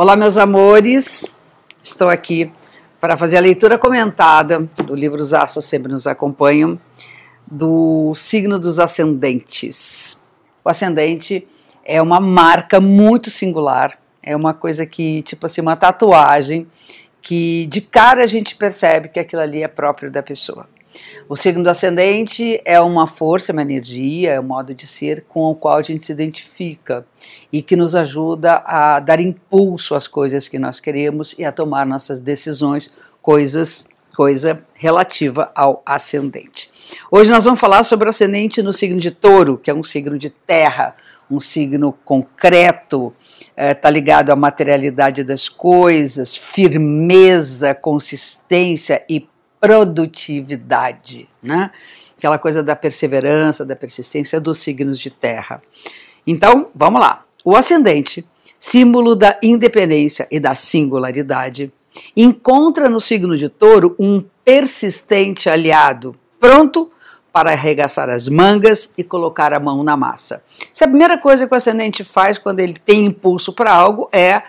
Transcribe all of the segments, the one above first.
Olá, meus amores. Estou aqui para fazer a leitura comentada do livro Os Astros Sempre Nos Acompanham, do signo dos ascendentes. O ascendente é uma marca muito singular, é uma coisa que, tipo assim, uma tatuagem que de cara a gente percebe que aquilo ali é próprio da pessoa. O signo do ascendente é uma força, uma energia, é um modo de ser com o qual a gente se identifica e que nos ajuda a dar impulso às coisas que nós queremos e a tomar nossas decisões, coisas, coisa relativa ao ascendente. Hoje nós vamos falar sobre o ascendente no signo de Touro, que é um signo de terra, um signo concreto, está é, ligado à materialidade das coisas, firmeza, consistência e produtividade, né? Aquela coisa da perseverança, da persistência dos signos de terra. Então, vamos lá. O ascendente, símbolo da independência e da singularidade, encontra no signo de touro um persistente aliado, pronto para arregaçar as mangas e colocar a mão na massa. Se a primeira coisa que o ascendente faz quando ele tem impulso para algo é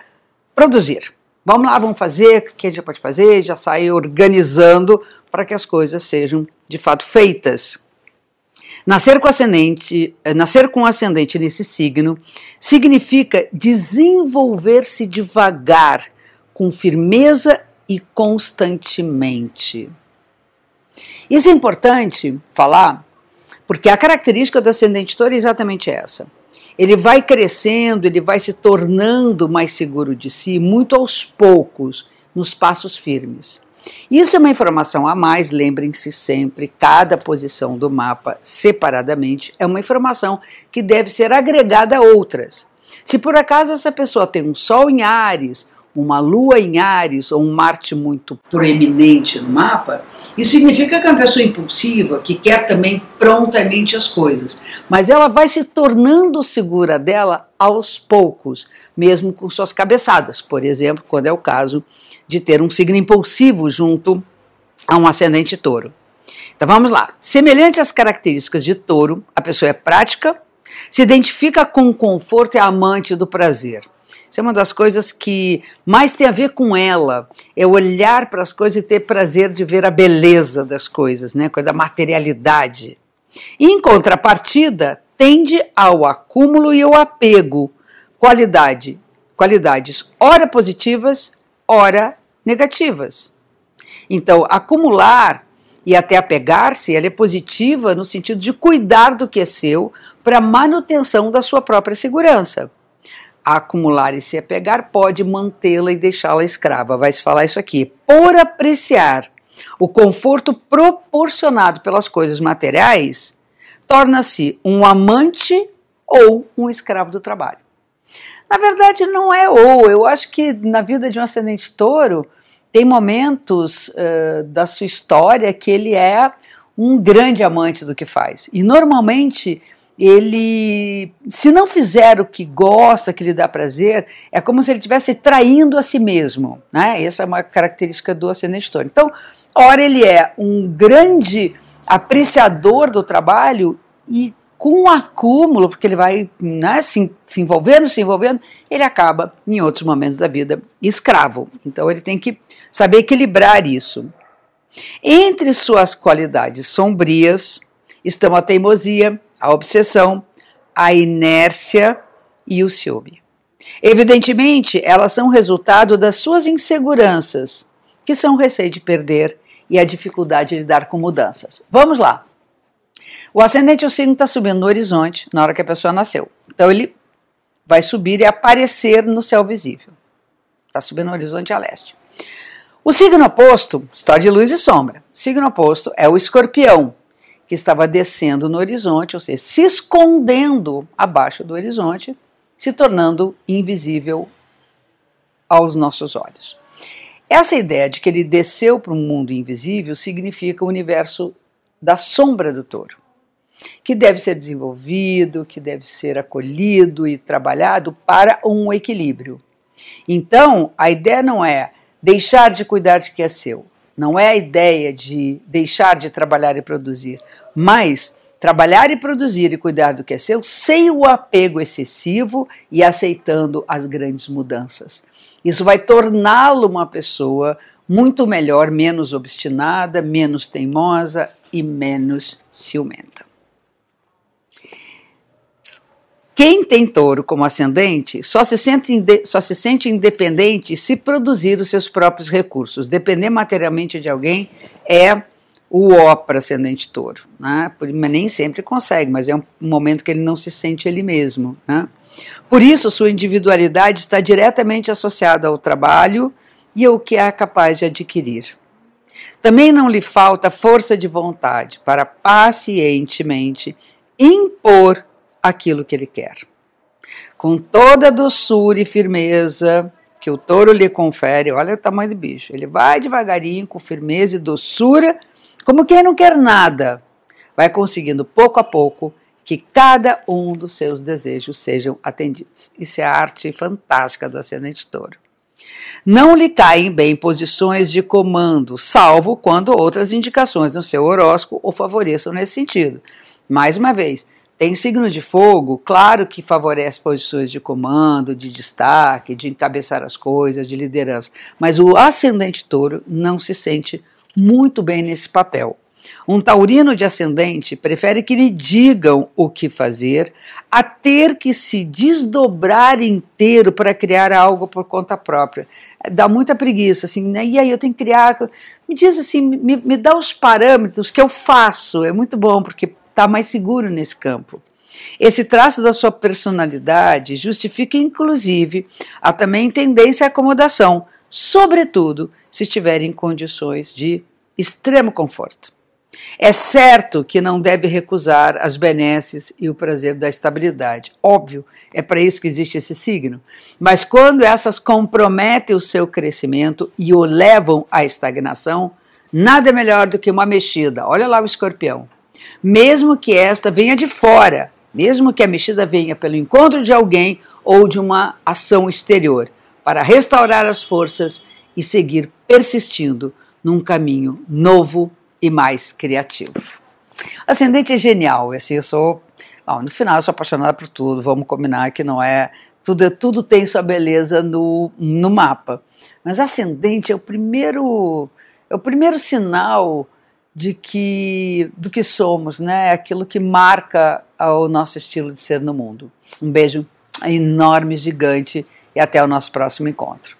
produzir. Vamos lá, vamos fazer, o que a gente pode fazer, já sair organizando para que as coisas sejam de fato feitas. Nascer com ascendente, eh, nascer com ascendente nesse signo significa desenvolver-se devagar, com firmeza e constantemente. Isso é importante falar, porque a característica do ascendente touro é exatamente essa ele vai crescendo, ele vai se tornando mais seguro de si, muito aos poucos, nos passos firmes. Isso é uma informação a mais, lembrem-se sempre, cada posição do mapa separadamente é uma informação que deve ser agregada a outras. Se por acaso essa pessoa tem um Sol em Ares, uma lua em Ares ou um Marte muito proeminente no mapa, isso significa que é uma pessoa impulsiva, que quer também prontamente as coisas. Mas ela vai se tornando segura dela aos poucos, mesmo com suas cabeçadas. Por exemplo, quando é o caso de ter um signo impulsivo junto a um ascendente touro. Então vamos lá. Semelhante às características de touro, a pessoa é prática, se identifica com o conforto e é amante do prazer. Isso é uma das coisas que mais tem a ver com ela, é olhar para as coisas e ter prazer de ver a beleza das coisas, né? coisa da materialidade. E, em contrapartida, tende ao acúmulo e ao apego, qualidade, qualidades ora positivas, ora negativas. Então, acumular e até apegar-se, ela é positiva no sentido de cuidar do que é seu para manutenção da sua própria segurança acumular e se apegar pode mantê-la e deixá-la escrava. Vai se falar isso aqui. Por apreciar o conforto proporcionado pelas coisas materiais, torna-se um amante ou um escravo do trabalho. Na verdade, não é ou. Eu acho que na vida de um ascendente touro tem momentos uh, da sua história que ele é um grande amante do que faz. E normalmente ele, se não fizer o que gosta, que lhe dá prazer, é como se ele estivesse traindo a si mesmo. Né? Essa é uma característica do ascendente. Então, ora ele é um grande apreciador do trabalho e com o acúmulo, porque ele vai né, se, se envolvendo, se envolvendo, ele acaba, em outros momentos da vida, escravo. Então ele tem que saber equilibrar isso. Entre suas qualidades sombrias estão a teimosia, a obsessão, a inércia e o ciúme. Evidentemente, elas são resultado das suas inseguranças, que são o receio de perder e a dificuldade de lidar com mudanças. Vamos lá. O ascendente o signo está subindo no horizonte na hora que a pessoa nasceu. Então ele vai subir e aparecer no céu visível. Está subindo no horizonte a leste. O signo oposto, história de luz e sombra. O signo oposto é o escorpião, que estava descendo no horizonte, ou seja, se escondendo abaixo do horizonte, se tornando invisível aos nossos olhos. Essa ideia de que ele desceu para um mundo invisível significa o universo da sombra do touro, que deve ser desenvolvido, que deve ser acolhido e trabalhado para um equilíbrio. Então, a ideia não é deixar de cuidar de que é seu, não é a ideia de deixar de trabalhar e produzir, mas trabalhar e produzir e cuidar do que é seu sem o apego excessivo e aceitando as grandes mudanças. Isso vai torná-lo uma pessoa muito melhor, menos obstinada, menos teimosa e menos ciumenta. Quem tem touro como ascendente só se, sente só se sente independente se produzir os seus próprios recursos. Depender materialmente de alguém é o ó para ascendente touro. Né? Nem sempre consegue, mas é um momento que ele não se sente ele mesmo. Né? Por isso, sua individualidade está diretamente associada ao trabalho e ao que é capaz de adquirir. Também não lhe falta força de vontade para pacientemente impor aquilo que ele quer. Com toda a doçura e firmeza que o touro lhe confere, olha o tamanho do bicho, ele vai devagarinho, com firmeza e doçura, como quem não quer nada, vai conseguindo pouco a pouco que cada um dos seus desejos sejam atendidos. Isso é a arte fantástica do ascendente touro. Não lhe caem bem posições de comando, salvo quando outras indicações no seu horóscopo o favoreçam nesse sentido. Mais uma vez, tem signo de fogo, claro que favorece posições de comando, de destaque, de encabeçar as coisas, de liderança, mas o ascendente touro não se sente muito bem nesse papel. Um taurino de ascendente prefere que lhe digam o que fazer a ter que se desdobrar inteiro para criar algo por conta própria. Dá muita preguiça, assim, né? E aí eu tenho que criar. Me diz assim, me, me dá os parâmetros que eu faço. É muito bom, porque está mais seguro nesse campo. Esse traço da sua personalidade justifica, inclusive, a também tendência à acomodação, sobretudo se estiver em condições de extremo conforto. É certo que não deve recusar as benesses e o prazer da estabilidade. Óbvio, é para isso que existe esse signo. Mas quando essas comprometem o seu crescimento e o levam à estagnação, nada é melhor do que uma mexida. Olha lá o escorpião mesmo que esta venha de fora, mesmo que a mexida venha pelo encontro de alguém ou de uma ação exterior, para restaurar as forças e seguir persistindo num caminho novo e mais criativo. Ascendente é genial, assim, eu sou, bom, no final eu sou apaixonada por tudo, vamos combinar que não é, tudo, tudo tem sua beleza no, no mapa, mas ascendente é o primeiro, é o primeiro sinal de que do que somos, né? Aquilo que marca o nosso estilo de ser no mundo. Um beijo enorme, gigante e até o nosso próximo encontro.